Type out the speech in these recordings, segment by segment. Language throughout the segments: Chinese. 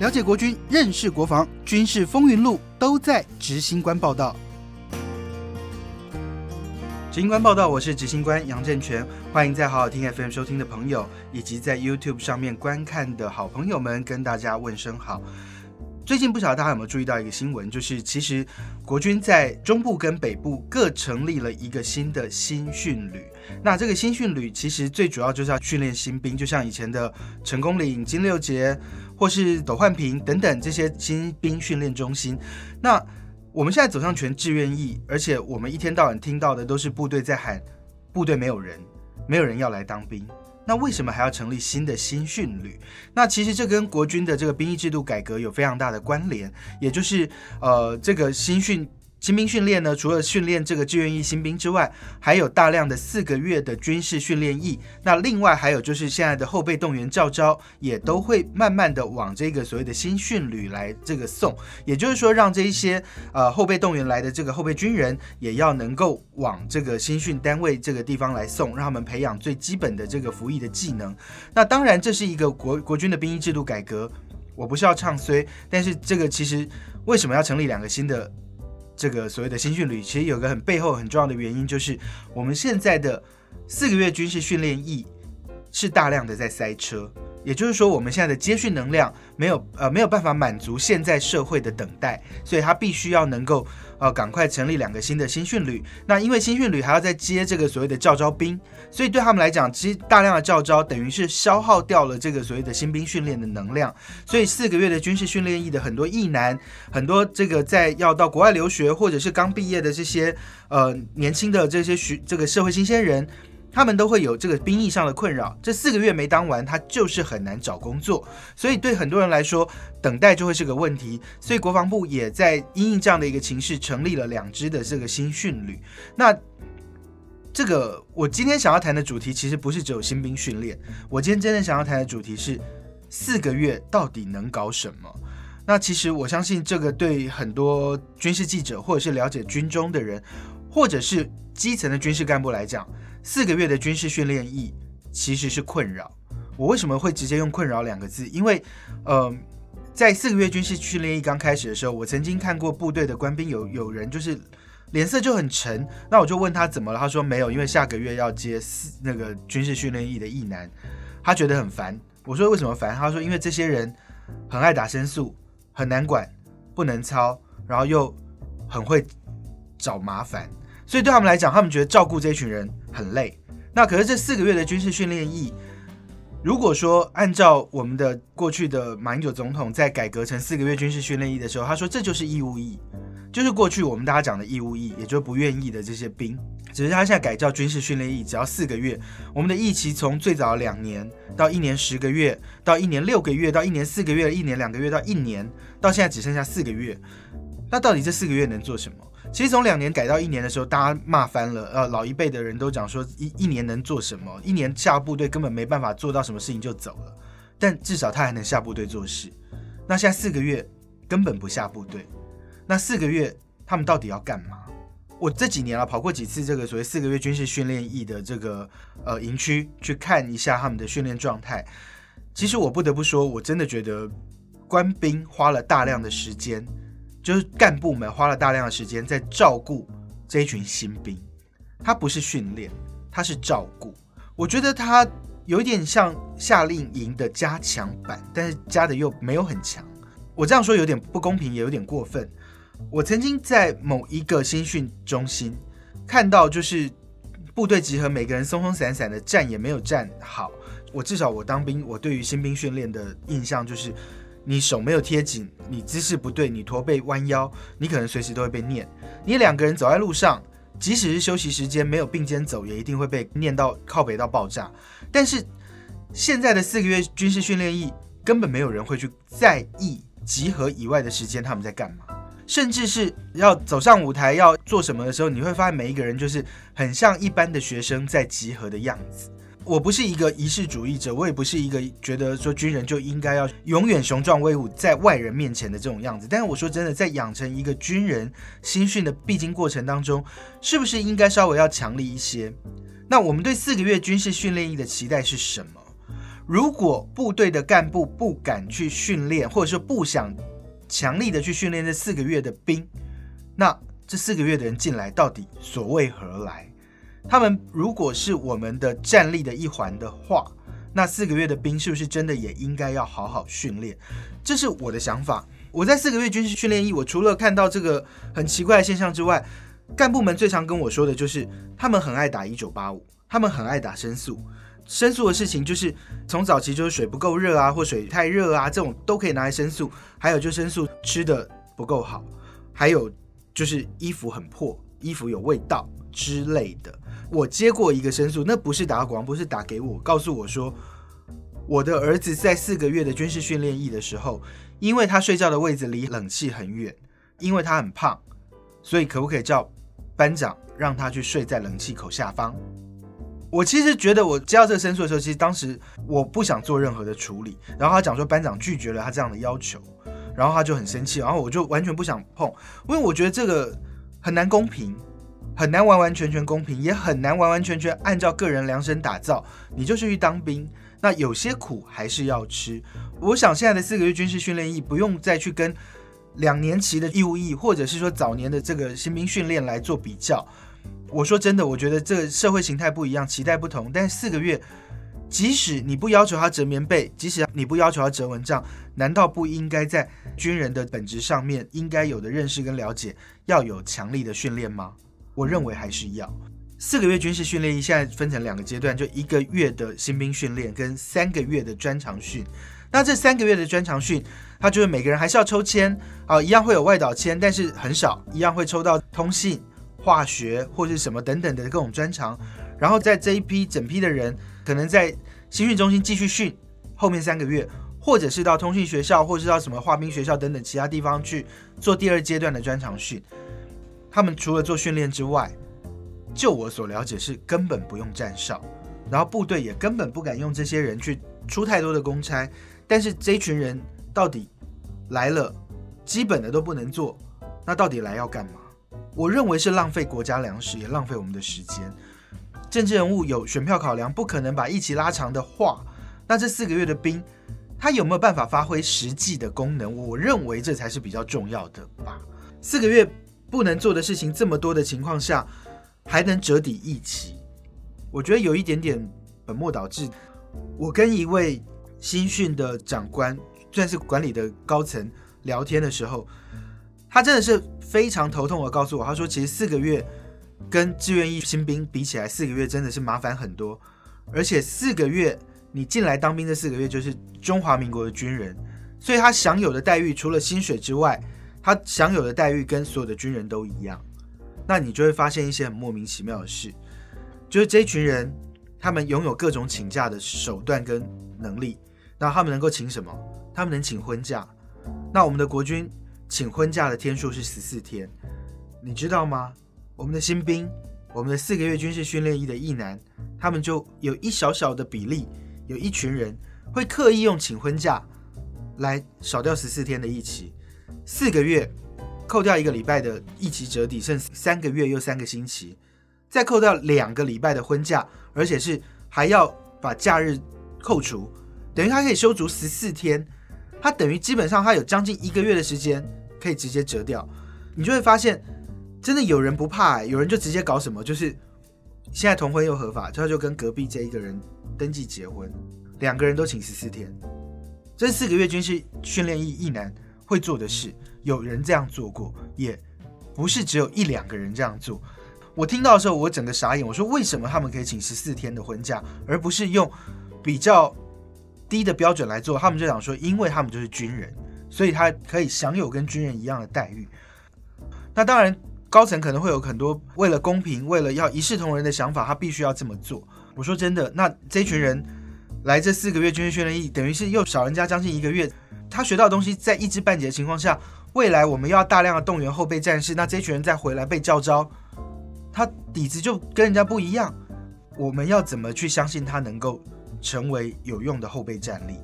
了解国军，认识国防，军事风云录都在执行官报道。执行官报道，我是执行官杨正全，欢迎在好好听 FM 收听的朋友，以及在 YouTube 上面观看的好朋友们，跟大家问声好。最近不晓得大家有没有注意到一个新闻，就是其实国军在中部跟北部各成立了一个新的新训旅。那这个新训旅其实最主要就是要训练新兵，就像以前的成功岭、金六杰或是斗焕坪等等这些新兵训练中心。那我们现在走上全志愿役，而且我们一天到晚听到的都是部队在喊“部队没有人，没有人要来当兵”。那为什么还要成立新的新训旅？那其实这跟国军的这个兵役制度改革有非常大的关联，也就是呃，这个新训。新兵训练呢，除了训练这个志愿役新兵之外，还有大量的四个月的军事训练役。那另外还有就是现在的后备动员教招，也都会慢慢的往这个所谓的新训旅来这个送。也就是说，让这一些呃后备动员来的这个后备军人，也要能够往这个新训单位这个地方来送，让他们培养最基本的这个服役的技能。那当然，这是一个国国军的兵役制度改革，我不是要唱衰，但是这个其实为什么要成立两个新的？这个所谓的新训旅，其实有个很背后很重要的原因，就是我们现在的四个月军事训练役是大量的在塞车。也就是说，我们现在的接训能量没有呃没有办法满足现在社会的等待，所以他必须要能够呃赶快成立两个新的新训旅。那因为新训旅还要再接这个所谓的教招兵，所以对他们来讲，其实大量的教招等于是消耗掉了这个所谓的新兵训练的能量。所以四个月的军事训练役的很多役男，很多这个在要到国外留学或者是刚毕业的这些呃年轻的这些学这个社会新鲜人。他们都会有这个兵役上的困扰，这四个月没当完，他就是很难找工作，所以对很多人来说，等待就会是个问题。所以国防部也在因应这样的一个情势，成立了两支的这个新训旅。那这个我今天想要谈的主题，其实不是只有新兵训练，我今天真的想要谈的主题是四个月到底能搞什么？那其实我相信，这个对很多军事记者，或者是了解军中的人，或者是基层的军事干部来讲，四个月的军事训练役其实是困扰。我为什么会直接用“困扰”两个字？因为，呃，在四个月军事训练役刚开始的时候，我曾经看过部队的官兵有有人就是脸色就很沉。那我就问他怎么了，他说没有，因为下个月要接四那个军事训练役的役男，他觉得很烦。我说为什么烦？他说因为这些人很爱打申诉，很难管，不能操，然后又很会找麻烦。所以对他们来讲，他们觉得照顾这群人很累。那可是这四个月的军事训练役，如果说按照我们的过去的马英九总统在改革成四个月军事训练役的时候，他说这就是义务役，就是过去我们大家讲的义务役，也就是不愿意的这些兵。只是他现在改叫军事训练役，只要四个月。我们的役期从最早两年到一年十个月，到一年六个月，到一年四个月，一年两个月，到一年，到现在只剩下四个月。那到底这四个月能做什么？其实从两年改到一年的时候，大家骂翻了。呃，老一辈的人都讲说一一年能做什么？一年下部队根本没办法做到什么事情就走了。但至少他还能下部队做事。那现在四个月根本不下部队，那四个月他们到底要干嘛？我这几年啊跑过几次这个所谓四个月军事训练役的这个呃营区，去看一下他们的训练状态。其实我不得不说，我真的觉得官兵花了大量的时间。就是干部们花了大量的时间在照顾这一群新兵，他不是训练，他是照顾。我觉得他有点像夏令营的加强版，但是加的又没有很强。我这样说有点不公平，也有点过分。我曾经在某一个新训中心看到，就是部队集合，每个人松松散散的站也没有站好。我至少我当兵，我对于新兵训练的印象就是。你手没有贴紧，你姿势不对，你驼背弯腰，你可能随时都会被念。你两个人走在路上，即使是休息时间没有并肩走，也一定会被念到靠北到爆炸。但是现在的四个月军事训练役，根本没有人会去在意集合以外的时间他们在干嘛，甚至是要走上舞台要做什么的时候，你会发现每一个人就是很像一般的学生在集合的样子。我不是一个仪式主义者，我也不是一个觉得说军人就应该要永远雄壮威武在外人面前的这种样子。但是我说真的，在养成一个军人新训的必经过程当中，是不是应该稍微要强力一些？那我们对四个月军事训练营的期待是什么？如果部队的干部不敢去训练，或者说不想强力的去训练这四个月的兵，那这四个月的人进来到底所为何来？他们如果是我们的战力的一环的话，那四个月的兵是不是真的也应该要好好训练？这是我的想法。我在四个月军事训练役，我除了看到这个很奇怪的现象之外，干部们最常跟我说的就是，他们很爱打一九八五，他们很爱打申诉。申诉的事情就是从早期就是水不够热啊，或水太热啊，这种都可以拿来申诉。还有就申诉吃的不够好，还有就是衣服很破，衣服有味道之类的。我接过一个申诉，那不是打广播，是打给我，告诉我说，我的儿子在四个月的军事训练役的时候，因为他睡觉的位置离冷气很远，因为他很胖，所以可不可以叫班长让他去睡在冷气口下方？我其实觉得，我接到这个申诉的时候，其实当时我不想做任何的处理。然后他讲说班长拒绝了他这样的要求，然后他就很生气，然后我就完全不想碰，因为我觉得这个很难公平，很难完完全全公平，也很难完完全全按照个人量身打造。你就是去当兵，那有些苦还是要吃。我想现在的四个月军事训练役不用再去跟两年期的义务役，或者是说早年的这个新兵训练来做比较。我说真的，我觉得这个社会形态不一样，期待不同。但是四个月，即使你不要求他折棉被，即使你不要求他折蚊帐，难道不应该在军人的本质上面应该有的认识跟了解，要有强力的训练吗？我认为还是要。四个月军事训练现在分成两个阶段，就一个月的新兵训练跟三个月的专长训。那这三个月的专长训，他就是每个人还是要抽签啊，一样会有外岛签，但是很少，一样会抽到通信。化学或是什么等等的各种专长，然后在这一批整批的人，可能在新训中心继续训后面三个月，或者是到通信学校，或是到什么化兵学校等等其他地方去做第二阶段的专长训。他们除了做训练之外，就我所了解是根本不用站哨，然后部队也根本不敢用这些人去出太多的公差。但是这群人到底来了，基本的都不能做，那到底来要干嘛？我认为是浪费国家粮食，也浪费我们的时间。政治人物有选票考量，不可能把一起拉长的话，那这四个月的兵，他有没有办法发挥实际的功能？我认为这才是比较重要的吧。四个月不能做的事情这么多的情况下，还能折抵一期，我觉得有一点点本末倒置。我跟一位新训的长官，算是管理的高层聊天的时候。他真的是非常头痛的告诉我，他说其实四个月跟志愿役新兵比起来，四个月真的是麻烦很多，而且四个月你进来当兵的四个月就是中华民国的军人，所以他享有的待遇除了薪水之外，他享有的待遇跟所有的军人都一样。那你就会发现一些很莫名其妙的事，就是这群人他们拥有各种请假的手段跟能力，那他们能够请什么？他们能请婚假。那我们的国军。请婚假的天数是十四天，你知道吗？我们的新兵，我们的四个月军事训练役的役男，他们就有一小小的比例，有一群人会刻意用请婚假来少掉十四天的役期，四个月扣掉一个礼拜的一期折抵，剩三个月又三个星期，再扣掉两个礼拜的婚假，而且是还要把假日扣除，等于他可以休足十四天，他等于基本上他有将近一个月的时间。可以直接折掉，你就会发现，真的有人不怕、欸，有人就直接搞什么，就是现在同婚又合法，他就跟隔壁这一个人登记结婚，两个人都请十四天，这四个月军事训练役役男会做的事，有人这样做过，也不是只有一两个人这样做。我听到的时候，我整个傻眼，我说为什么他们可以请十四天的婚假，而不是用比较低的标准来做？他们就想说，因为他们就是军人。所以他可以享有跟军人一样的待遇。那当然，高层可能会有很多为了公平、为了要一视同仁的想法，他必须要这么做。我说真的，那这群人来这四个月军事训练役，等于是又少人家将近一个月。他学到的东西在一知半解的情况下，未来我们要大量的动员后备战士，那这群人再回来被教招，他底子就跟人家不一样。我们要怎么去相信他能够成为有用的后备战力？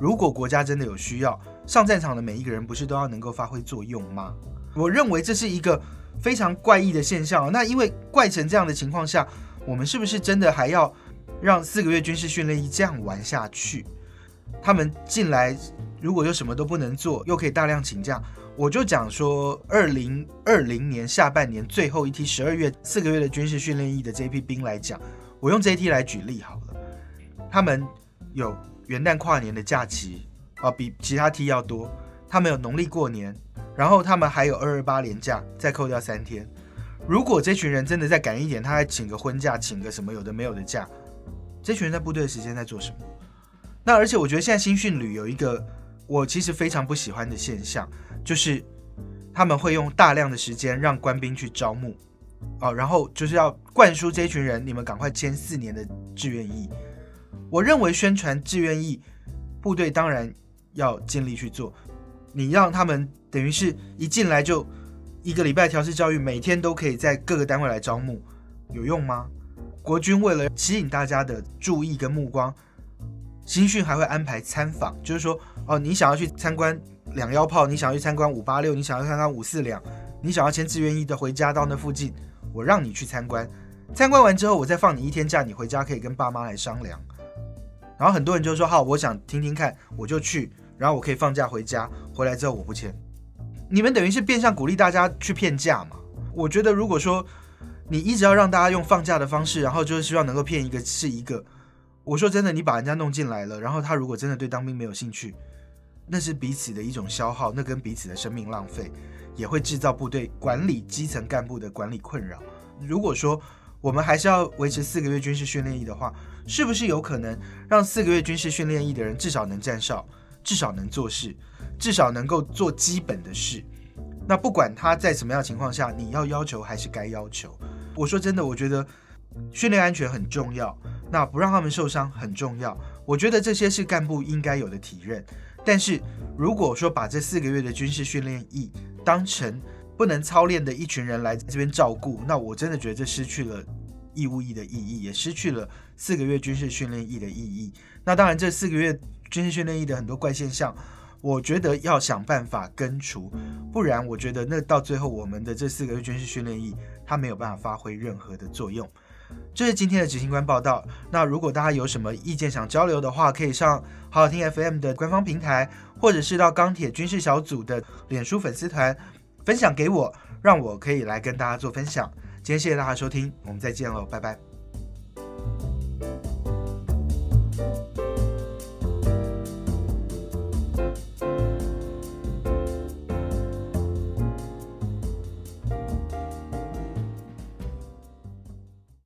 如果国家真的有需要，上战场的每一个人不是都要能够发挥作用吗？我认为这是一个非常怪异的现象。那因为怪成这样的情况下，我们是不是真的还要让四个月军事训练役这样玩下去？他们进来如果又什么都不能做，又可以大量请假，我就讲说，二零二零年下半年最后一梯十二月四个月的军事训练役的这批兵来讲，我用这一梯来举例好了，他们有元旦跨年的假期啊，比其他梯要多。他们有农历过年，然后他们还有二二八连假，再扣掉三天。如果这群人真的再赶一点，他还请个婚假，请个什么有的没有的假，这群人在部队的时间在做什么？那而且我觉得现在新训旅有一个我其实非常不喜欢的现象，就是他们会用大量的时间让官兵去招募，哦，然后就是要灌输这群人，你们赶快签四年的志愿役。我认为宣传志愿役，部队当然要尽力去做。你让他们等于是一进来就一个礼拜调试教育，每天都可以在各个单位来招募，有用吗？国军为了吸引大家的注意跟目光，新训还会安排参访，就是说哦，你想要去参观两腰炮，你想要去参观五八六，你想要参观五四两，你想要签志愿役的回家到那附近，我让你去参观，参观完之后我再放你一天假，你回家可以跟爸妈来商量。然后很多人就说好，我想听听看，我就去。然后我可以放假回家，回来之后我不签，你们等于是变相鼓励大家去骗假嘛？我觉得如果说你一直要让大家用放假的方式，然后就是希望能够骗一个是一个，我说真的，你把人家弄进来了，然后他如果真的对当兵没有兴趣，那是彼此的一种消耗，那跟彼此的生命浪费，也会制造部队管理基层干部的管理困扰。如果说我们还是要维持四个月军事训练役的话，是不是有可能让四个月军事训练役的人至少能站哨？至少能做事，至少能够做基本的事。那不管他在什么样的情况下，你要要求还是该要求。我说真的，我觉得训练安全很重要，那不让他们受伤很重要。我觉得这些是干部应该有的体认。但是如果说把这四个月的军事训练役当成不能操练的一群人来这边照顾，那我真的觉得这失去了义务役的意义，也失去了四个月军事训练役的意义。那当然，这四个月。军事训练役的很多怪现象，我觉得要想办法根除，不然我觉得那到最后我们的这四个月军事训练营，它没有办法发挥任何的作用。这是今天的执行官报道。那如果大家有什么意见想交流的话，可以上好好听 FM 的官方平台，或者是到钢铁军事小组的脸书粉丝团分享给我，让我可以来跟大家做分享。今天谢谢大家收听，我们再见喽，拜拜。